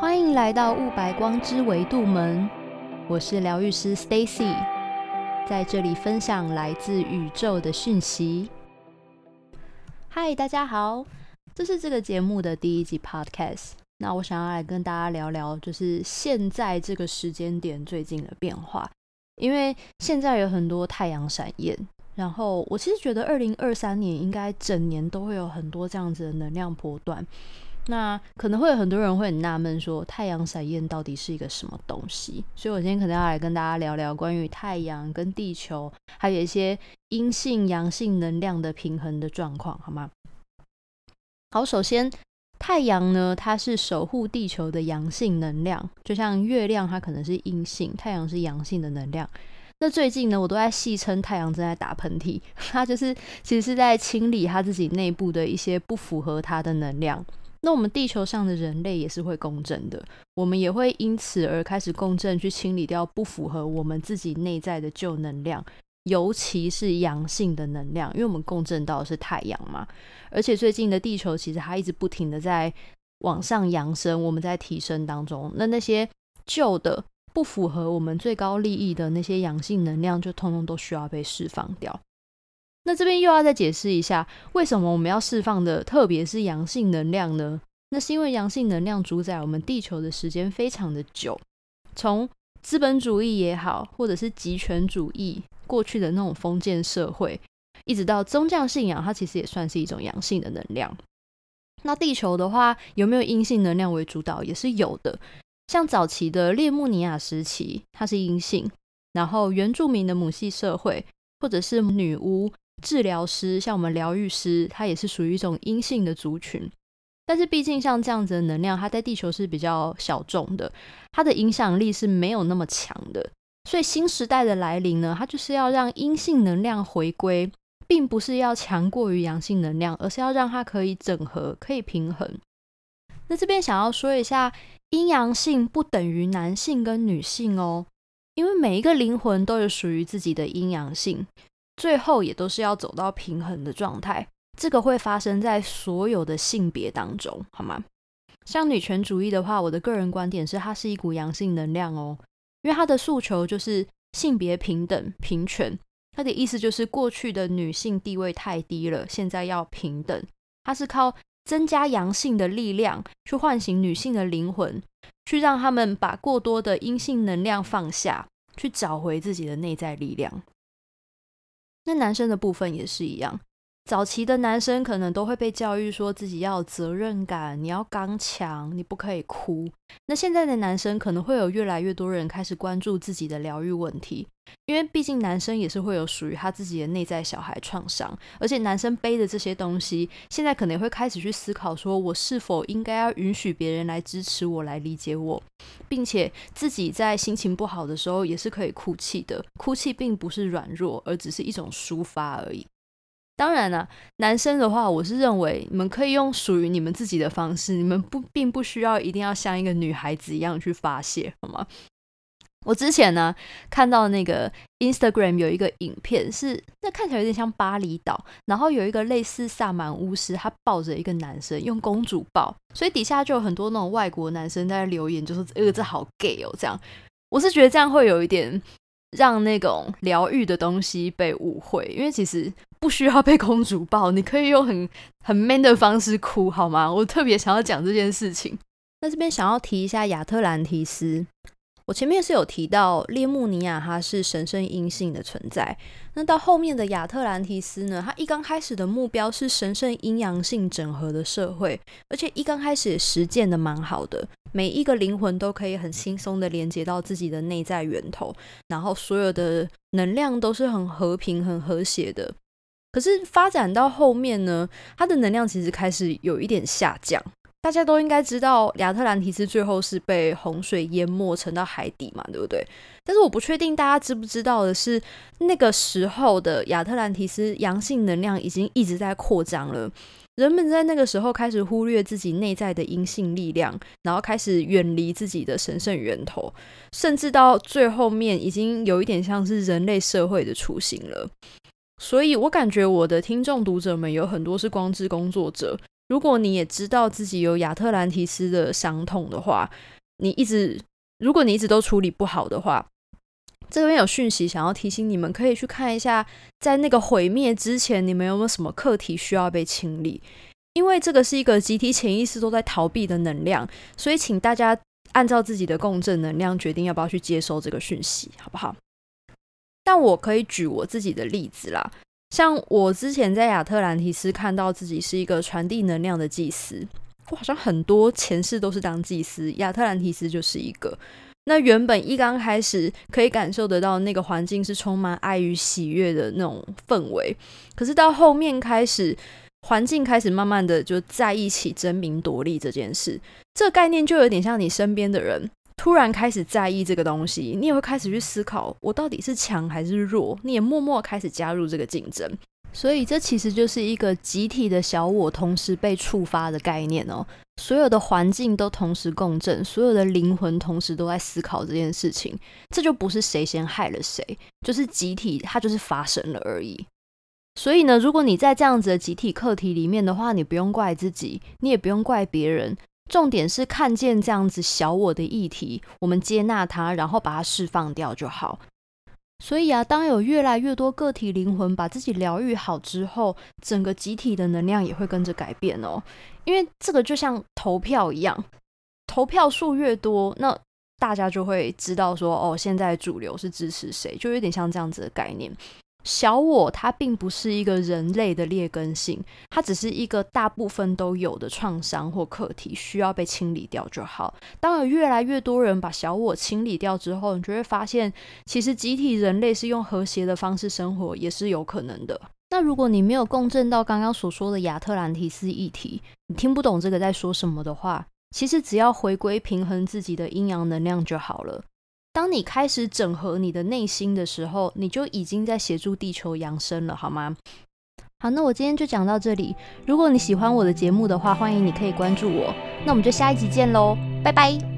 欢迎来到雾白光之维度门，我是疗愈师 Stacy，在这里分享来自宇宙的讯息。嗨，大家好，这是这个节目的第一集 Podcast。那我想要来跟大家聊聊，就是现在这个时间点最近的变化，因为现在有很多太阳闪焰，然后我其实觉得二零二三年应该整年都会有很多这样子的能量波段。那可能会有很多人会很纳闷，说太阳闪焰到底是一个什么东西？所以我今天可能要来跟大家聊聊关于太阳跟地球，还有一些阴性阳性能量的平衡的状况，好吗？好，首先太阳呢，它是守护地球的阳性能量，就像月亮，它可能是阴性，太阳是阳性的能量。那最近呢，我都在戏称太阳正在打喷嚏，它就是其实是在清理它自己内部的一些不符合它的能量。那我们地球上的人类也是会共振的，我们也会因此而开始共振，去清理掉不符合我们自己内在的旧能量，尤其是阳性的能量，因为我们共振到的是太阳嘛。而且最近的地球其实它一直不停的在往上扬升，我们在提升当中，那那些旧的不符合我们最高利益的那些阳性能量，就通通都需要被释放掉。那这边又要再解释一下，为什么我们要释放的特别是阳性能量呢？那是因为阳性能量主宰我们地球的时间非常的久，从资本主义也好，或者是极权主义过去的那种封建社会，一直到宗教信仰，它其实也算是一种阳性的能量。那地球的话，有没有阴性能量为主导？也是有的。像早期的列穆尼亚时期，它是阴性；然后原住民的母系社会，或者是女巫。治疗师像我们疗愈师，他也是属于一种阴性的族群。但是毕竟像这样子的能量，它在地球是比较小众的，它的影响力是没有那么强的。所以新时代的来临呢，它就是要让阴性能量回归，并不是要强过于阳性能量，而是要让它可以整合、可以平衡。那这边想要说一下，阴阳性不等于男性跟女性哦，因为每一个灵魂都有属于自己的阴阳性。最后也都是要走到平衡的状态，这个会发生在所有的性别当中，好吗？像女权主义的话，我的个人观点是它是一股阳性能量哦，因为它的诉求就是性别平等、平权。它的意思就是过去的女性地位太低了，现在要平等。它是靠增加阳性的力量去唤醒女性的灵魂，去让他们把过多的阴性能量放下，去找回自己的内在力量。那男生的部分也是一样，早期的男生可能都会被教育说自己要有责任感，你要刚强，你不可以哭。那现在的男生可能会有越来越多人开始关注自己的疗愈问题。因为毕竟男生也是会有属于他自己的内在小孩创伤，而且男生背的这些东西，现在可能会开始去思考，说我是否应该要允许别人来支持我，来理解我，并且自己在心情不好的时候也是可以哭泣的。哭泣并不是软弱，而只是一种抒发而已。当然了，男生的话，我是认为你们可以用属于你们自己的方式，你们不并不需要一定要像一个女孩子一样去发泄，好吗？我之前呢看到那个 Instagram 有一个影片，是那看起来有点像巴厘岛，然后有一个类似萨满巫师，他抱着一个男生用公主抱，所以底下就有很多那种外国男生在留言，就说呃这好 gay 哦这样。我是觉得这样会有一点让那种疗愈的东西被误会，因为其实不需要被公主抱，你可以用很很 man 的方式哭好吗？我特别想要讲这件事情。那这边想要提一下亚特兰提斯。我前面是有提到列穆尼亚，它是神圣阴性的存在。那到后面的亚特兰提斯呢？它一刚开始的目标是神圣阴阳性整合的社会，而且一刚开始也实践的蛮好的。每一个灵魂都可以很轻松的连接到自己的内在源头，然后所有的能量都是很和平、很和谐的。可是发展到后面呢，它的能量其实开始有一点下降。大家都应该知道，亚特兰提斯最后是被洪水淹没，沉到海底嘛，对不对？但是我不确定大家知不知道的是，那个时候的亚特兰提斯阳性能量已经一直在扩张了。人们在那个时候开始忽略自己内在的阴性力量，然后开始远离自己的神圣源头，甚至到最后面已经有一点像是人类社会的雏形了。所以我感觉我的听众读者们有很多是光之工作者。如果你也知道自己有亚特兰提斯的伤痛的话，你一直如果你一直都处理不好的话，这边有讯息想要提醒你们，可以去看一下，在那个毁灭之前，你们有没有什么课题需要被清理？因为这个是一个集体潜意识都在逃避的能量，所以请大家按照自己的共振能量决定要不要去接收这个讯息，好不好？但我可以举我自己的例子啦，像我之前在亚特兰提斯看到自己是一个传递能量的祭司，我好像很多前世都是当祭司，亚特兰提斯就是一个。那原本一刚开始可以感受得到那个环境是充满爱与喜悦的那种氛围，可是到后面开始，环境开始慢慢的就在一起争名夺利这件事，这概念就有点像你身边的人突然开始在意这个东西，你也会开始去思考我到底是强还是弱，你也默默开始加入这个竞争。所以，这其实就是一个集体的小我同时被触发的概念哦。所有的环境都同时共振，所有的灵魂同时都在思考这件事情。这就不是谁先害了谁，就是集体它就是发生了而已。所以呢，如果你在这样子的集体课题里面的话，你不用怪自己，你也不用怪别人。重点是看见这样子小我的议题，我们接纳它，然后把它释放掉就好。所以啊，当有越来越多个体灵魂把自己疗愈好之后，整个集体的能量也会跟着改变哦。因为这个就像投票一样，投票数越多，那大家就会知道说，哦，现在主流是支持谁，就有点像这样子的概念。小我它并不是一个人类的劣根性，它只是一个大部分都有的创伤或课题，需要被清理掉就好。当有越来越多人把小我清理掉之后，你就会发现，其实集体人类是用和谐的方式生活也是有可能的。那如果你没有共振到刚刚所说的亚特兰提斯议题，你听不懂这个在说什么的话，其实只要回归平衡自己的阴阳能量就好了。当你开始整合你的内心的时候，你就已经在协助地球扬升了，好吗？好，那我今天就讲到这里。如果你喜欢我的节目的话，欢迎你可以关注我。那我们就下一集见喽，拜拜。